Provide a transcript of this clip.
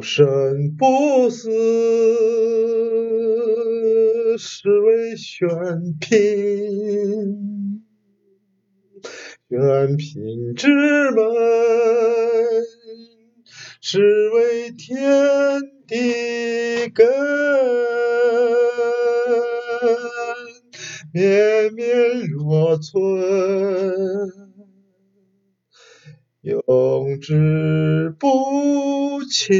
生不死，是为玄牝。玄牝之门，是为天地根。绵绵若存，永志不弃。